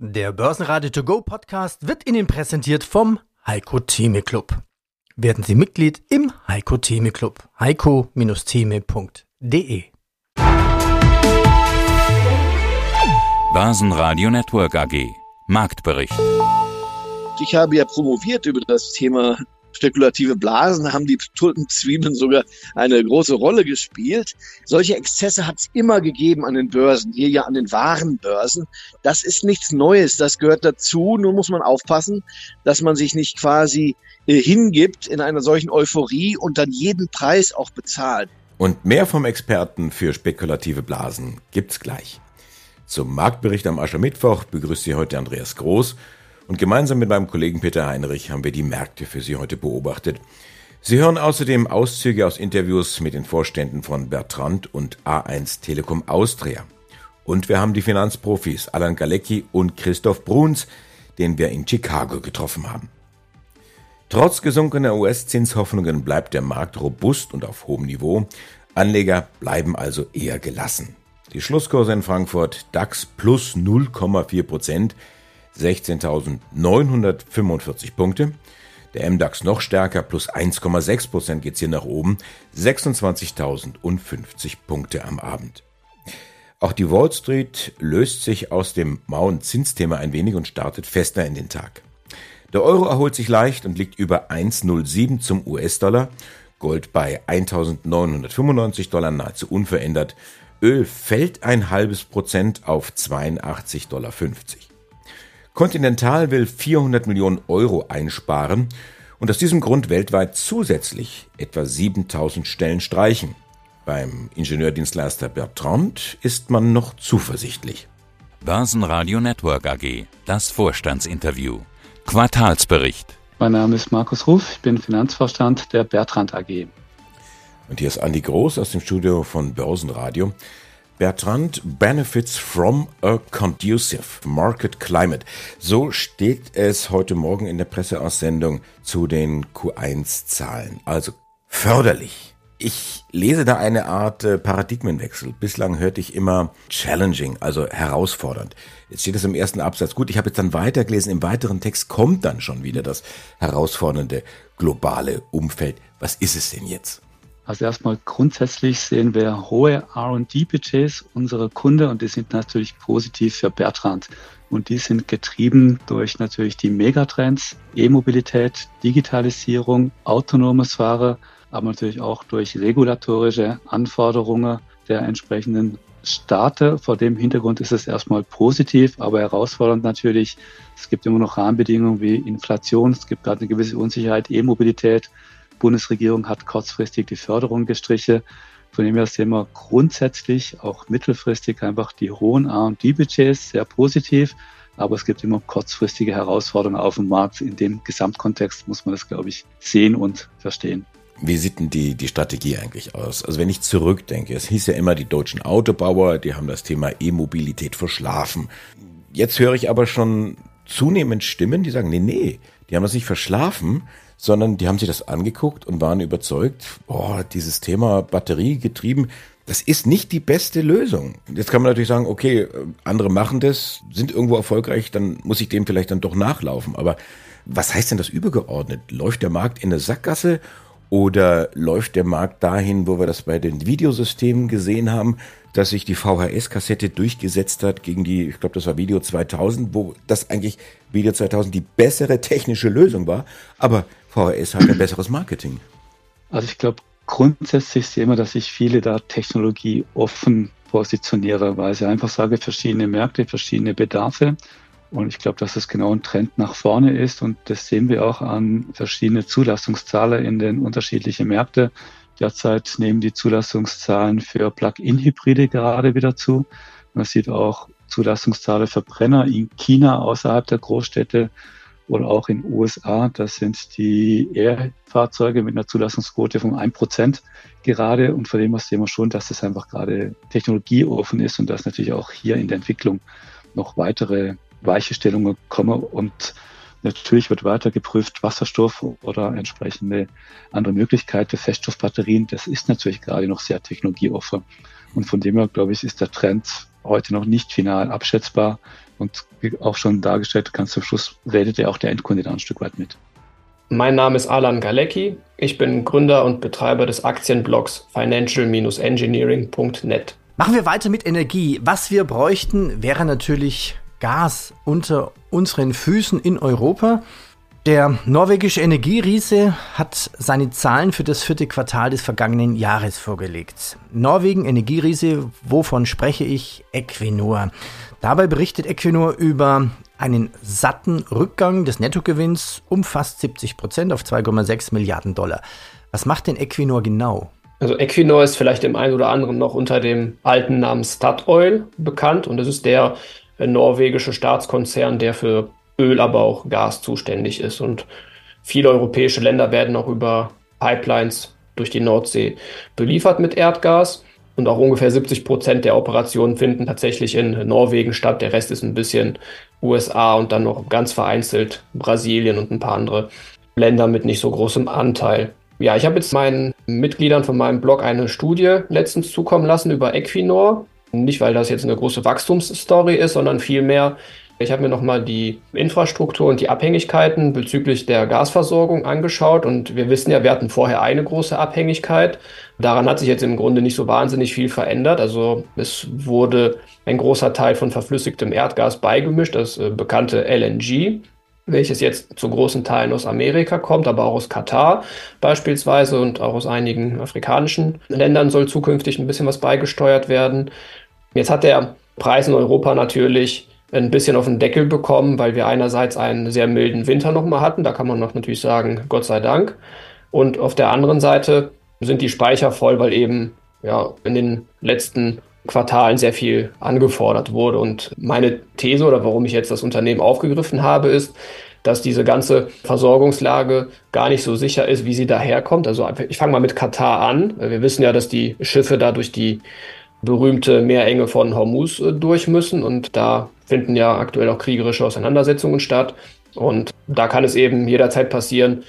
Der Börsenradio To Go Podcast wird Ihnen präsentiert vom Heiko Theme Club. Werden Sie Mitglied im Heiko Theme Club. heiko-theme.de Börsenradio Network AG Marktbericht. Ich habe ja promoviert über das Thema spekulative Blasen haben die Tulpenzwiebeln sogar eine große Rolle gespielt. Solche Exzesse hat es immer gegeben an den Börsen, hier ja an den Warenbörsen. Das ist nichts Neues, das gehört dazu. Nun muss man aufpassen, dass man sich nicht quasi äh, hingibt in einer solchen Euphorie und dann jeden Preis auch bezahlt. Und mehr vom Experten für spekulative Blasen gibt's gleich. Zum Marktbericht am Aschermittwoch begrüßt Sie heute Andreas Groß und gemeinsam mit meinem Kollegen Peter Heinrich haben wir die Märkte für Sie heute beobachtet. Sie hören außerdem Auszüge aus Interviews mit den Vorständen von Bertrand und A1 Telekom Austria. Und wir haben die Finanzprofis Alan Galecki und Christoph Bruns, den wir in Chicago getroffen haben. Trotz gesunkener US-Zinshoffnungen bleibt der Markt robust und auf hohem Niveau. Anleger bleiben also eher gelassen. Die Schlusskurse in Frankfurt DAX plus 0,4 Prozent, 16.945 Punkte. Der MDAX noch stärker, plus 1,6 Prozent geht's hier nach oben, 26.050 Punkte am Abend. Auch die Wall Street löst sich aus dem mauen Zinsthema ein wenig und startet fester in den Tag. Der Euro erholt sich leicht und liegt über 1,07 zum US-Dollar, Gold bei 1.995 Dollar nahezu unverändert, Öl fällt ein halbes Prozent auf 82,50 Dollar. Continental will 400 Millionen Euro einsparen und aus diesem Grund weltweit zusätzlich etwa 7000 Stellen streichen. Beim Ingenieurdienstleister Bertrand ist man noch zuversichtlich. Börsenradio Network AG, das Vorstandsinterview. Quartalsbericht. Mein Name ist Markus Ruf, ich bin Finanzvorstand der Bertrand AG. Und hier ist Andi Groß aus dem Studio von Börsenradio. Bertrand benefits from a conducive market climate. So steht es heute Morgen in der Presseaussendung zu den Q1-Zahlen. Also förderlich. Ich lese da eine Art äh, Paradigmenwechsel. Bislang hörte ich immer challenging, also herausfordernd. Jetzt steht es im ersten Absatz. Gut, ich habe jetzt dann weitergelesen. Im weiteren Text kommt dann schon wieder das herausfordernde globale Umfeld. Was ist es denn jetzt? Also erstmal grundsätzlich sehen wir hohe R&D-Budgets unserer Kunden und die sind natürlich positiv für Bertrand. Und die sind getrieben durch natürlich die Megatrends, E-Mobilität, Digitalisierung, autonomes Fahren, aber natürlich auch durch regulatorische Anforderungen der entsprechenden Staaten. Vor dem Hintergrund ist es erstmal positiv, aber herausfordernd natürlich. Es gibt immer noch Rahmenbedingungen wie Inflation, es gibt gerade eine gewisse Unsicherheit, E-Mobilität, Bundesregierung hat kurzfristig die Förderung gestrichen. Von dem her sehen wir grundsätzlich auch mittelfristig einfach die hohen R&D-Budgets sehr positiv. Aber es gibt immer kurzfristige Herausforderungen auf dem Markt. In dem Gesamtkontext muss man das, glaube ich, sehen und verstehen. Wie sieht denn die, die Strategie eigentlich aus? Also wenn ich zurückdenke, es hieß ja immer, die deutschen Autobauer, die haben das Thema E-Mobilität verschlafen. Jetzt höre ich aber schon zunehmend Stimmen, die sagen, nee, nee, die haben das nicht verschlafen, sondern die haben sich das angeguckt und waren überzeugt, boah, dieses Thema Batteriegetrieben, das ist nicht die beste Lösung. Jetzt kann man natürlich sagen, okay, äh, andere machen das, sind irgendwo erfolgreich, dann muss ich dem vielleicht dann doch nachlaufen. Aber was heißt denn das übergeordnet? Läuft der Markt in eine Sackgasse oder läuft der Markt dahin, wo wir das bei den Videosystemen gesehen haben, dass sich die VHS-Kassette durchgesetzt hat gegen die, ich glaube, das war Video 2000, wo das eigentlich Video 2000 die bessere technische Lösung war, aber VHS hat ein besseres Marketing. Also ich glaube, grundsätzlich sehen wir, dass sich viele da Technologie offen positionieren, weil sie einfach sagen, verschiedene Märkte, verschiedene Bedarfe. Und ich glaube, dass das genau ein Trend nach vorne ist. Und das sehen wir auch an verschiedene Zulassungszahlen in den unterschiedlichen Märkten. Derzeit nehmen die Zulassungszahlen für Plug-in-Hybride gerade wieder zu. Man sieht auch Zulassungszahlen für Brenner in China außerhalb der Großstädte oder auch in USA. Das sind die E-Fahrzeuge mit einer Zulassungsquote von 1% gerade. Und von dem her sehen wir schon, dass das einfach gerade technologieoffen ist und dass natürlich auch hier in der Entwicklung noch weitere Weichestellungen kommen und Natürlich wird weiter geprüft, Wasserstoff oder entsprechende andere Möglichkeiten, Feststoffbatterien. Das ist natürlich gerade noch sehr technologieoffen. Und von dem her, glaube ich, ist der Trend heute noch nicht final abschätzbar. Und wie auch schon dargestellt, ganz zum Schluss redet ja auch der Endkunde da ein Stück weit mit. Mein Name ist Alan Galecki. Ich bin Gründer und Betreiber des Aktienblogs financial-engineering.net. Machen wir weiter mit Energie. Was wir bräuchten, wäre natürlich Gas unter unseren Füßen in Europa. Der norwegische Energieriese hat seine Zahlen für das vierte Quartal des vergangenen Jahres vorgelegt. Norwegen Energieriese, wovon spreche ich? Equinor. Dabei berichtet Equinor über einen satten Rückgang des Nettogewinns um fast 70 Prozent auf 2,6 Milliarden Dollar. Was macht denn Equinor genau? Also Equinor ist vielleicht dem einen oder anderen noch unter dem alten Namen Statoil bekannt und das ist der norwegische Staatskonzern, der für Öl, aber auch Gas zuständig ist. Und viele europäische Länder werden auch über Pipelines durch die Nordsee beliefert mit Erdgas. Und auch ungefähr 70 Prozent der Operationen finden tatsächlich in Norwegen statt. Der Rest ist ein bisschen USA und dann noch ganz vereinzelt Brasilien und ein paar andere Länder mit nicht so großem Anteil. Ja, ich habe jetzt meinen Mitgliedern von meinem Blog eine Studie letztens zukommen lassen über Equinor. Nicht, weil das jetzt eine große Wachstumsstory ist, sondern vielmehr, ich habe mir nochmal die Infrastruktur und die Abhängigkeiten bezüglich der Gasversorgung angeschaut und wir wissen ja, wir hatten vorher eine große Abhängigkeit. Daran hat sich jetzt im Grunde nicht so wahnsinnig viel verändert. Also es wurde ein großer Teil von verflüssigtem Erdgas beigemischt, das äh, bekannte LNG welches jetzt zu großen Teilen aus Amerika kommt, aber auch aus Katar beispielsweise und auch aus einigen afrikanischen Ländern soll zukünftig ein bisschen was beigesteuert werden. Jetzt hat der Preis in Europa natürlich ein bisschen auf den Deckel bekommen, weil wir einerseits einen sehr milden Winter nochmal hatten. Da kann man noch natürlich sagen, Gott sei Dank. Und auf der anderen Seite sind die Speicher voll, weil eben ja in den letzten Quartalen sehr viel angefordert wurde. Und meine These oder warum ich jetzt das Unternehmen aufgegriffen habe, ist, dass diese ganze Versorgungslage gar nicht so sicher ist, wie sie daherkommt. Also ich fange mal mit Katar an. Wir wissen ja, dass die Schiffe da durch die berühmte Meerenge von Hormuz äh, durch müssen und da finden ja aktuell auch kriegerische Auseinandersetzungen statt. Und da kann es eben jederzeit passieren,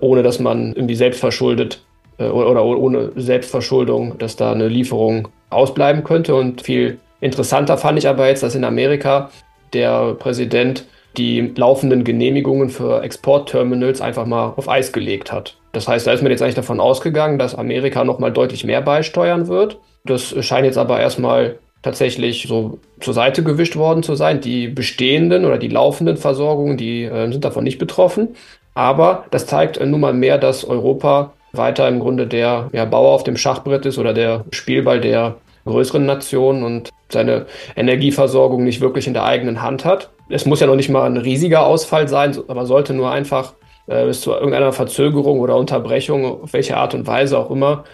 ohne dass man irgendwie selbstverschuldet äh, oder ohne Selbstverschuldung, dass da eine Lieferung ausbleiben könnte. Und viel interessanter fand ich aber jetzt, dass in Amerika der Präsident die laufenden Genehmigungen für Exportterminals einfach mal auf Eis gelegt hat. Das heißt, da ist man jetzt eigentlich davon ausgegangen, dass Amerika nochmal deutlich mehr beisteuern wird. Das scheint jetzt aber erstmal tatsächlich so zur Seite gewischt worden zu sein. Die bestehenden oder die laufenden Versorgungen, die äh, sind davon nicht betroffen. Aber das zeigt äh, nun mal mehr, dass Europa weiter im Grunde der ja, Bauer auf dem Schachbrett ist oder der Spielball der größeren Nationen und seine Energieversorgung nicht wirklich in der eigenen Hand hat. Es muss ja noch nicht mal ein riesiger Ausfall sein, aber sollte nur einfach äh, bis zu irgendeiner Verzögerung oder Unterbrechung, auf welche Art und Weise auch immer,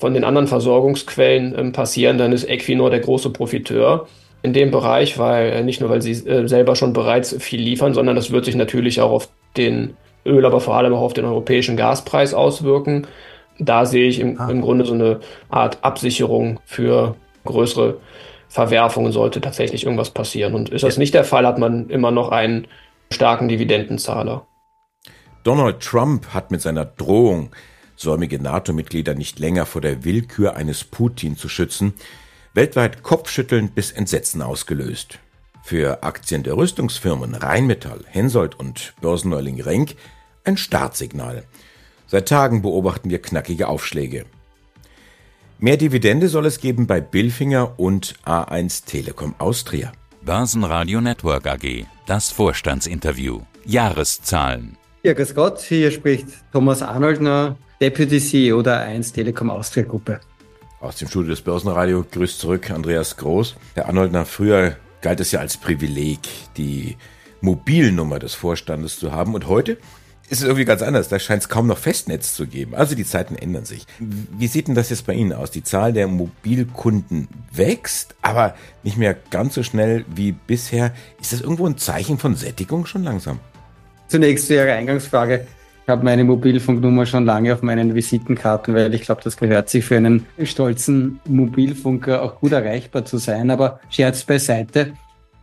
von den anderen Versorgungsquellen ähm, passieren, dann ist Equinor der große Profiteur in dem Bereich, weil äh, nicht nur, weil sie äh, selber schon bereits viel liefern, sondern das wird sich natürlich auch auf den Öl, aber vor allem auch auf den europäischen Gaspreis auswirken. Da sehe ich im, ah. im Grunde so eine Art Absicherung für größere Verwerfungen, sollte tatsächlich irgendwas passieren. Und ist das nicht der Fall, hat man immer noch einen starken Dividendenzahler. Donald Trump hat mit seiner Drohung säumige NATO-Mitglieder nicht länger vor der Willkür eines Putin zu schützen, weltweit kopfschüttelnd bis Entsetzen ausgelöst. Für Aktien der Rüstungsfirmen Rheinmetall, Hensoldt und Börsenneuling Renk ein Startsignal. Seit Tagen beobachten wir knackige Aufschläge. Mehr Dividende soll es geben bei Billfinger und A1 Telekom Austria. Börsenradio Network AG, das Vorstandsinterview. Jahreszahlen. Ja, grüß Gott, hier spricht Thomas Arnoldner, Deputy CEO der 1 Telekom Austria Gruppe. Aus dem Studio des Börsenradio grüßt zurück Andreas Groß. Herr Arnoldner, früher galt es ja als Privileg, die Mobilnummer des Vorstandes zu haben. Und heute ist es irgendwie ganz anders. Da scheint es kaum noch Festnetz zu geben. Also die Zeiten ändern sich. Wie sieht denn das jetzt bei Ihnen aus? Die Zahl der Mobilkunden wächst, aber nicht mehr ganz so schnell wie bisher. Ist das irgendwo ein Zeichen von Sättigung schon langsam? Zunächst zu Ihrer Eingangsfrage habe meine Mobilfunknummer schon lange auf meinen Visitenkarten, weil ich glaube, das gehört sich für einen stolzen Mobilfunker auch gut erreichbar zu sein. Aber Scherz beiseite.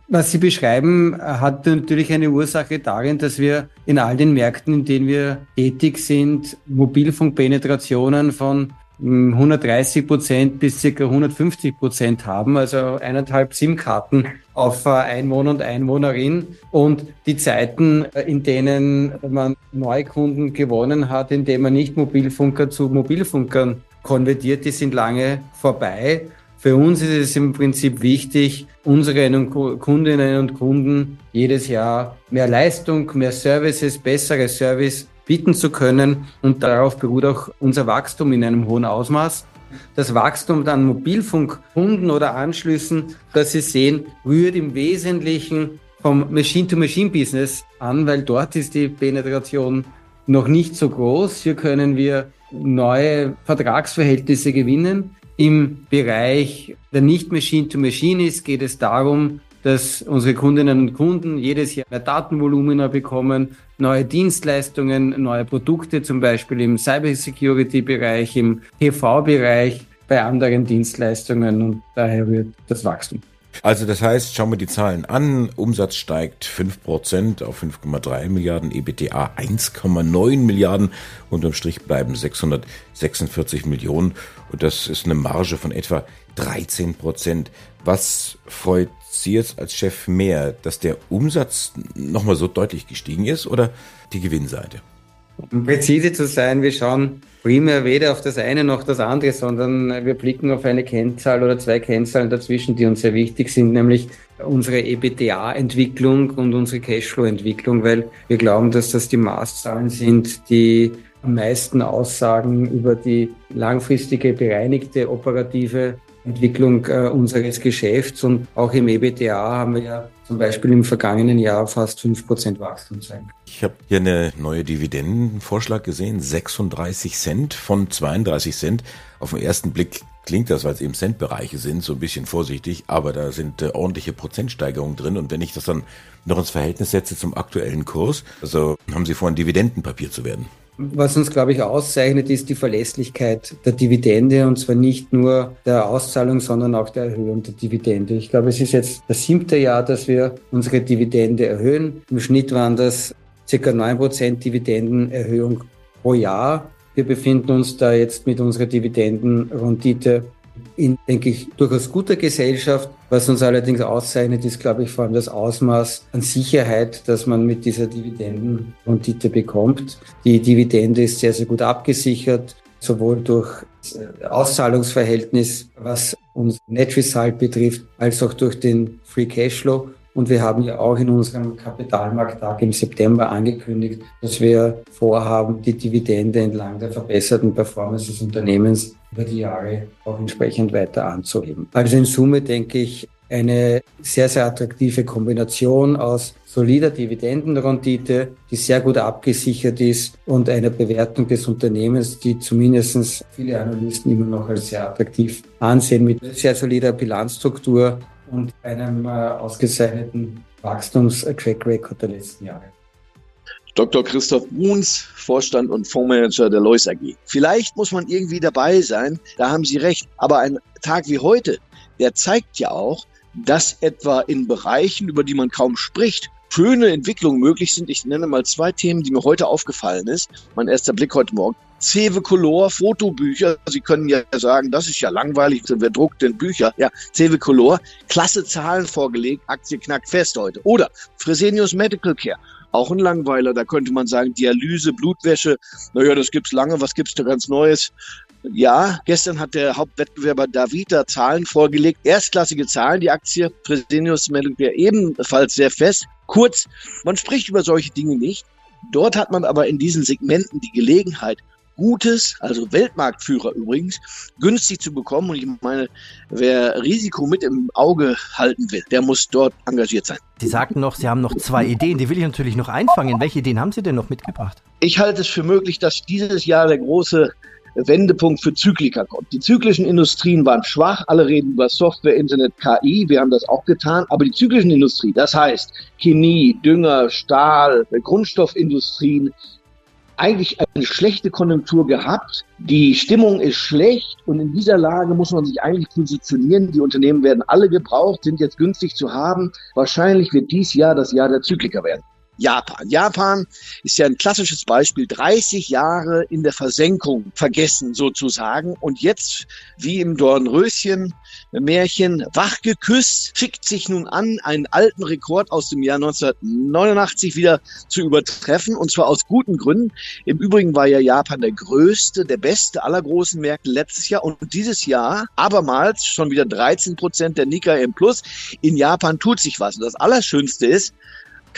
Was Sie beschreiben, hat natürlich eine Ursache darin, dass wir in all den Märkten, in denen wir tätig sind, Mobilfunkpenetrationen von 130 Prozent bis circa 150 Prozent haben, also eineinhalb SIM-Karten auf äh, Einwohner und Einwohnerin. Und die Zeiten, äh, in denen man Neukunden gewonnen hat, indem man nicht Mobilfunker zu Mobilfunkern konvertiert, die sind lange vorbei. Für uns ist es im Prinzip wichtig, unseren Kundinnen und Kunden jedes Jahr mehr Leistung, mehr Services, bessere Service bieten zu können. Und darauf beruht auch unser Wachstum in einem hohen Ausmaß. Das Wachstum an Mobilfunkkunden oder Anschlüssen, das Sie sehen, rührt im Wesentlichen vom Machine-to-Machine-Business an, weil dort ist die Penetration noch nicht so groß. Hier können wir neue Vertragsverhältnisse gewinnen. Im Bereich der nicht Machine-to-Machine ist, geht es darum, dass unsere Kundinnen und Kunden jedes Jahr mehr Datenvolumina bekommen, neue Dienstleistungen, neue Produkte, zum Beispiel im Cybersecurity-Bereich, im TV-Bereich, bei anderen Dienstleistungen und daher rührt das Wachstum. Also das heißt, schauen wir die Zahlen an. Umsatz steigt 5% auf 5,3 Milliarden, EBTA 1,9 Milliarden. Unterm Strich bleiben 646 Millionen. Und das ist eine Marge von etwa 13 Prozent. Was freut Sie jetzt als Chef mehr, dass der Umsatz nochmal so deutlich gestiegen ist oder die Gewinnseite? Um präzise zu sein, wir schauen primär weder auf das eine noch das andere, sondern wir blicken auf eine Kennzahl oder zwei Kennzahlen dazwischen, die uns sehr wichtig sind, nämlich unsere EBITDA-Entwicklung und unsere Cashflow-Entwicklung, weil wir glauben, dass das die Maßzahlen sind, die am meisten aussagen über die langfristige bereinigte operative Entwicklung äh, unseres Geschäfts und auch im EBTA haben wir ja zum Beispiel im vergangenen Jahr fast 5% Wachstum sein. Ich habe hier eine neue Dividendenvorschlag gesehen, 36 Cent von 32 Cent. Auf den ersten Blick klingt das, weil es eben Centbereiche sind, so ein bisschen vorsichtig, aber da sind äh, ordentliche Prozentsteigerungen drin und wenn ich das dann noch ins Verhältnis setze zum aktuellen Kurs, also haben Sie vor, ein Dividendenpapier zu werden. Was uns, glaube ich, auszeichnet, ist die Verlässlichkeit der Dividende und zwar nicht nur der Auszahlung, sondern auch der Erhöhung der Dividende. Ich glaube, es ist jetzt das siebte Jahr, dass wir unsere Dividende erhöhen. Im Schnitt waren das circa neun Prozent Dividendenerhöhung pro Jahr. Wir befinden uns da jetzt mit unserer Dividendenrendite in, denke ich, durchaus guter Gesellschaft. Was uns allerdings auszeichnet, ist, glaube ich, vor allem das Ausmaß an Sicherheit, das man mit dieser Dividendenrendite bekommt. Die Dividende ist sehr, sehr gut abgesichert, sowohl durch das Auszahlungsverhältnis, was uns Net Result betrifft, als auch durch den Free Cashflow. Und wir haben ja auch in unserem Kapitalmarkttag im September angekündigt, dass wir vorhaben, die Dividende entlang der verbesserten Performance des Unternehmens über die Jahre auch entsprechend weiter anzuheben. Also in Summe denke ich, eine sehr, sehr attraktive Kombination aus solider Dividendenrendite, die sehr gut abgesichert ist und einer Bewertung des Unternehmens, die zumindest viele Analysten immer noch als sehr attraktiv ansehen, mit sehr solider Bilanzstruktur und einem äh, ausgezeichneten Wachstums-Track Record der letzten Jahre. Dr. Christoph Bruns, Vorstand und Fondsmanager der Lois AG. Vielleicht muss man irgendwie dabei sein, da haben Sie recht. Aber ein Tag wie heute, der zeigt ja auch, dass etwa in Bereichen, über die man kaum spricht, schöne Entwicklungen möglich sind. Ich nenne mal zwei Themen, die mir heute aufgefallen ist. Mein erster Blick heute Morgen. Cewe Color Fotobücher. Sie können ja sagen, das ist ja langweilig, wer druckt denn Bücher? Ja, Cewe Color, klasse Zahlen vorgelegt, Aktie knackt fest heute. Oder Fresenius Medical Care. Auch ein Langweiler, da könnte man sagen, Dialyse, Blutwäsche, naja, das gibt's lange, was gibt's da ganz Neues? Ja, gestern hat der Hauptwettbewerber Davita Zahlen vorgelegt, erstklassige Zahlen, die Aktie Fresenius Medical Care ebenfalls sehr fest. Kurz, man spricht über solche Dinge nicht. Dort hat man aber in diesen Segmenten die Gelegenheit, Gutes, also Weltmarktführer übrigens, günstig zu bekommen. Und ich meine, wer Risiko mit im Auge halten will, der muss dort engagiert sein. Sie sagten noch, Sie haben noch zwei Ideen. Die will ich natürlich noch einfangen. Welche Ideen haben Sie denn noch mitgebracht? Ich halte es für möglich, dass dieses Jahr der große Wendepunkt für Zyklika kommt. Die zyklischen Industrien waren schwach. Alle reden über Software, Internet, KI. Wir haben das auch getan. Aber die zyklischen Industrie, das heißt Chemie, Dünger, Stahl, Grundstoffindustrien, eigentlich eine schlechte Konjunktur gehabt. Die Stimmung ist schlecht und in dieser Lage muss man sich eigentlich positionieren. Die Unternehmen werden alle gebraucht, sind jetzt günstig zu haben. Wahrscheinlich wird dies Jahr das Jahr der Zykliker werden. Japan. Japan ist ja ein klassisches Beispiel, 30 Jahre in der Versenkung vergessen sozusagen und jetzt wie im Dornröschen Märchen wach geküsst, schickt sich nun an, einen alten Rekord aus dem Jahr 1989 wieder zu übertreffen und zwar aus guten Gründen. Im Übrigen war ja Japan der größte, der beste aller großen Märkte letztes Jahr und dieses Jahr abermals schon wieder 13 Prozent der Nikkei im Plus. In Japan tut sich was und das Allerschönste ist,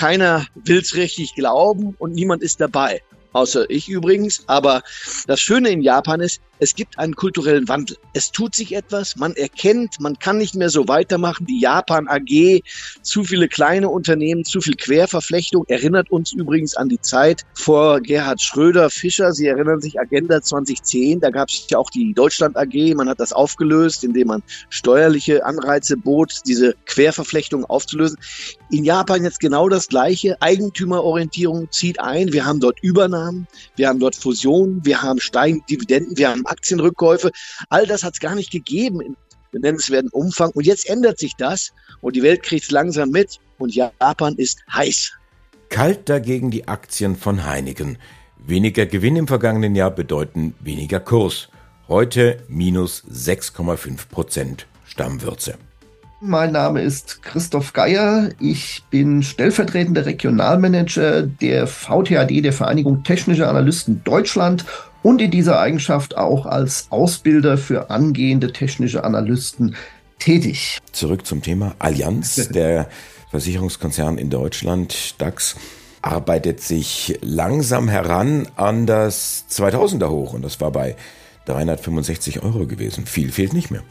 keiner will's richtig glauben und niemand ist dabei. Außer ich übrigens. Aber das Schöne in Japan ist, es gibt einen kulturellen Wandel. Es tut sich etwas, man erkennt, man kann nicht mehr so weitermachen. Die Japan AG, zu viele kleine Unternehmen, zu viel Querverflechtung, erinnert uns übrigens an die Zeit vor Gerhard Schröder, Fischer. Sie erinnern sich Agenda 2010, da gab es ja auch die Deutschland AG. Man hat das aufgelöst, indem man steuerliche Anreize bot, diese Querverflechtung aufzulösen. In Japan jetzt genau das Gleiche. Eigentümerorientierung zieht ein. Wir haben dort Übernahmen, wir haben dort Fusionen, wir haben steigende Dividenden, wir haben Aktienrückkäufe. All das hat es gar nicht gegeben in nennenswerten Umfang. Und jetzt ändert sich das und die Welt kriegt es langsam mit und Japan ist heiß. Kalt dagegen die Aktien von Heineken. Weniger Gewinn im vergangenen Jahr bedeuten weniger Kurs. Heute minus 6,5 Prozent Stammwürze. Mein Name ist Christoph Geier. Ich bin stellvertretender Regionalmanager der VTAD, der Vereinigung Technischer Analysten Deutschland und in dieser Eigenschaft auch als Ausbilder für angehende technische Analysten tätig. Zurück zum Thema Allianz, der Versicherungskonzern in Deutschland, DAX, arbeitet sich langsam heran an das 2000er hoch und das war bei 365 Euro gewesen. Viel fehlt nicht mehr.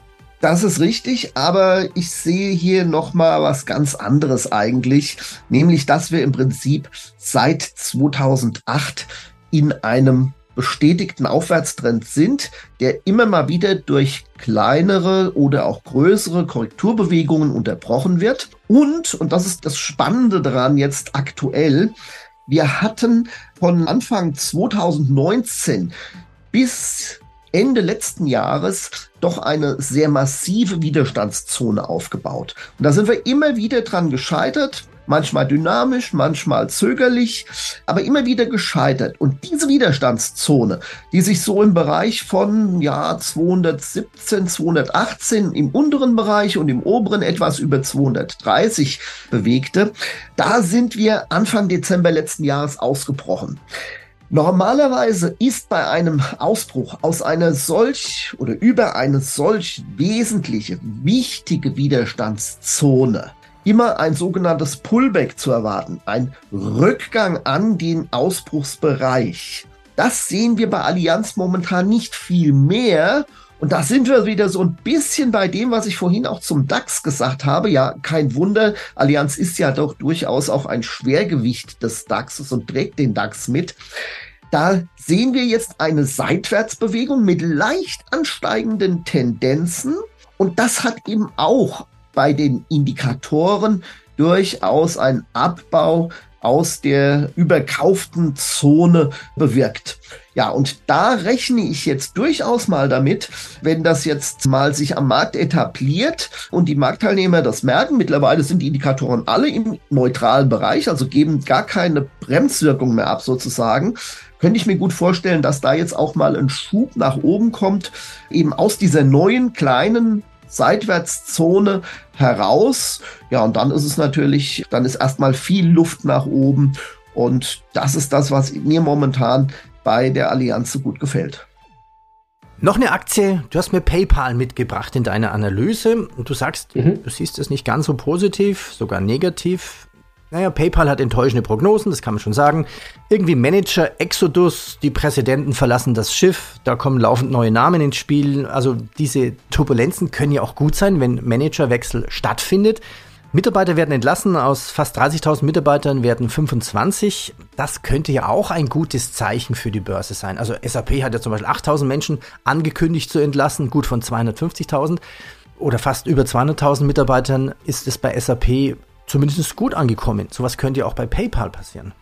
Das ist richtig, aber ich sehe hier noch mal was ganz anderes eigentlich, nämlich dass wir im Prinzip seit 2008 in einem bestätigten Aufwärtstrend sind, der immer mal wieder durch kleinere oder auch größere Korrekturbewegungen unterbrochen wird. Und, und das ist das Spannende daran jetzt aktuell, wir hatten von Anfang 2019 bis Ende letzten Jahres doch eine sehr massive Widerstandszone aufgebaut. Und da sind wir immer wieder dran gescheitert, manchmal dynamisch, manchmal zögerlich, aber immer wieder gescheitert. Und diese Widerstandszone, die sich so im Bereich von ja 217, 218 im unteren Bereich und im oberen etwas über 230 bewegte, da sind wir Anfang Dezember letzten Jahres ausgebrochen. Normalerweise ist bei einem Ausbruch aus einer solch oder über eine solch wesentliche, wichtige Widerstandszone immer ein sogenanntes Pullback zu erwarten, ein Rückgang an den Ausbruchsbereich. Das sehen wir bei Allianz momentan nicht viel mehr. Und da sind wir wieder so ein bisschen bei dem, was ich vorhin auch zum DAX gesagt habe. Ja, kein Wunder, Allianz ist ja doch durchaus auch ein Schwergewicht des DAXes und trägt den DAX mit. Da sehen wir jetzt eine Seitwärtsbewegung mit leicht ansteigenden Tendenzen. Und das hat eben auch bei den Indikatoren durchaus ein Abbau aus der überkauften Zone bewirkt. Ja, und da rechne ich jetzt durchaus mal damit, wenn das jetzt mal sich am Markt etabliert und die Marktteilnehmer das merken. Mittlerweile sind die Indikatoren alle im neutralen Bereich, also geben gar keine Bremswirkung mehr ab sozusagen. Könnte ich mir gut vorstellen, dass da jetzt auch mal ein Schub nach oben kommt, eben aus dieser neuen kleinen Seitwärtszone heraus. Ja, und dann ist es natürlich, dann ist erstmal viel Luft nach oben. Und das ist das, was mir momentan bei der Allianz so gut gefällt. Noch eine Aktie, du hast mir PayPal mitgebracht in deiner Analyse und du sagst, mhm. du siehst es nicht ganz so positiv, sogar negativ. Naja, PayPal hat enttäuschende Prognosen, das kann man schon sagen. Irgendwie Manager, Exodus, die Präsidenten verlassen das Schiff, da kommen laufend neue Namen ins Spiel. Also diese Turbulenzen können ja auch gut sein, wenn Managerwechsel stattfindet. Mitarbeiter werden entlassen, aus fast 30.000 Mitarbeitern werden 25. Das könnte ja auch ein gutes Zeichen für die Börse sein. Also SAP hat ja zum Beispiel 8.000 Menschen angekündigt zu entlassen, gut von 250.000 oder fast über 200.000 Mitarbeitern ist es bei SAP zumindest gut angekommen. Sowas könnte ja auch bei PayPal passieren.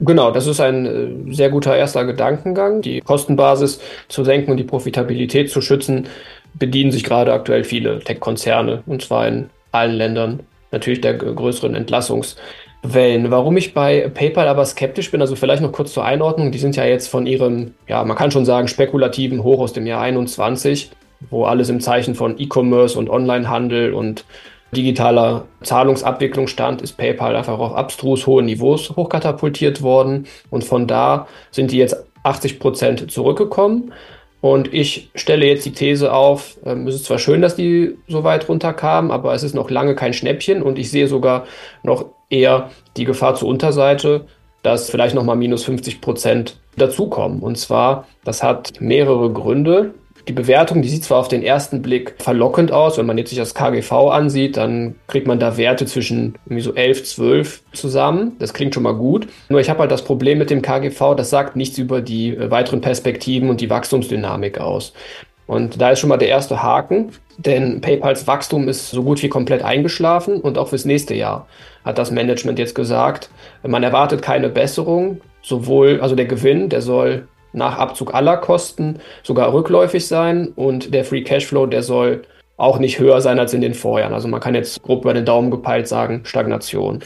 Genau, das ist ein äh, sehr guter erster Gedankengang. Die Kostenbasis zu senken und die Profitabilität zu schützen, bedienen sich gerade aktuell viele Tech-Konzerne und zwar in allen Ländern. Natürlich der größeren Entlassungs- Wellen. Warum ich bei PayPal aber skeptisch bin, also vielleicht noch kurz zur Einordnung, die sind ja jetzt von ihrem, ja, man kann schon sagen, spekulativen Hoch aus dem Jahr 21, wo alles im Zeichen von E-Commerce und Onlinehandel und digitaler Zahlungsabwicklung stand, ist PayPal einfach auf abstrus hohe Niveaus hochkatapultiert worden. Und von da sind die jetzt 80 Prozent zurückgekommen. Und ich stelle jetzt die These auf, ähm, es ist zwar schön, dass die so weit runterkamen, aber es ist noch lange kein Schnäppchen und ich sehe sogar noch eher die Gefahr zur Unterseite, dass vielleicht nochmal minus 50 Prozent dazukommen. Und zwar, das hat mehrere Gründe. Die Bewertung, die sieht zwar auf den ersten Blick verlockend aus, wenn man jetzt sich das KGV ansieht, dann kriegt man da Werte zwischen irgendwie so 11, 12 zusammen. Das klingt schon mal gut. Nur ich habe halt das Problem mit dem KGV, das sagt nichts über die äh, weiteren Perspektiven und die Wachstumsdynamik aus. Und da ist schon mal der erste Haken, denn PayPals Wachstum ist so gut wie komplett eingeschlafen und auch fürs nächste Jahr hat das Management jetzt gesagt, man erwartet keine Besserung, sowohl, also der Gewinn, der soll nach Abzug aller Kosten sogar rückläufig sein und der Free Cashflow, der soll auch nicht höher sein als in den Vorjahren. Also man kann jetzt grob über den Daumen gepeilt sagen, Stagnation.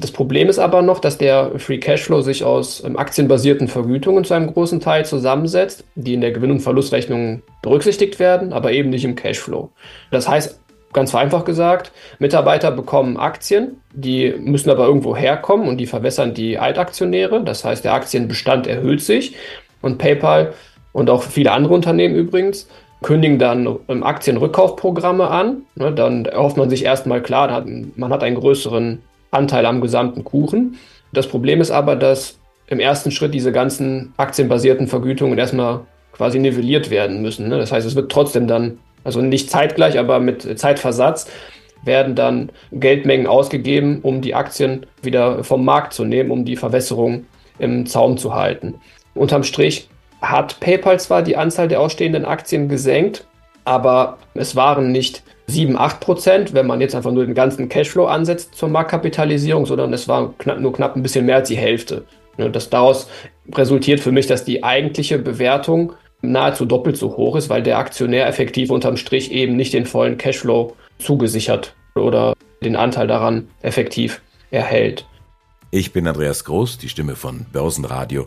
Das Problem ist aber noch, dass der Free Cashflow sich aus ähm, aktienbasierten Vergütungen zu einem großen Teil zusammensetzt, die in der Gewinn- und Verlustrechnung berücksichtigt werden, aber eben nicht im Cashflow. Das heißt, ganz vereinfacht gesagt, Mitarbeiter bekommen Aktien, die müssen aber irgendwo herkommen und die verwässern die Altaktionäre. Das heißt, der Aktienbestand erhöht sich und PayPal und auch viele andere Unternehmen übrigens kündigen dann ähm, Aktienrückkaufprogramme an. Ne, dann erhofft man sich erstmal klar, man hat einen größeren Anteil am gesamten Kuchen. Das Problem ist aber, dass im ersten Schritt diese ganzen aktienbasierten Vergütungen erstmal quasi nivelliert werden müssen. Ne? Das heißt, es wird trotzdem dann, also nicht zeitgleich, aber mit Zeitversatz, werden dann Geldmengen ausgegeben, um die Aktien wieder vom Markt zu nehmen, um die Verwässerung im Zaum zu halten. Unterm Strich hat PayPal zwar die Anzahl der ausstehenden Aktien gesenkt, aber es waren nicht 7, 8 Prozent, wenn man jetzt einfach nur den ganzen Cashflow ansetzt zur Marktkapitalisierung, sondern es war knapp, nur knapp ein bisschen mehr als die Hälfte. Das daraus resultiert für mich, dass die eigentliche Bewertung nahezu doppelt so hoch ist, weil der Aktionär effektiv unterm Strich eben nicht den vollen Cashflow zugesichert oder den Anteil daran effektiv erhält. Ich bin Andreas Groß, die Stimme von Börsenradio.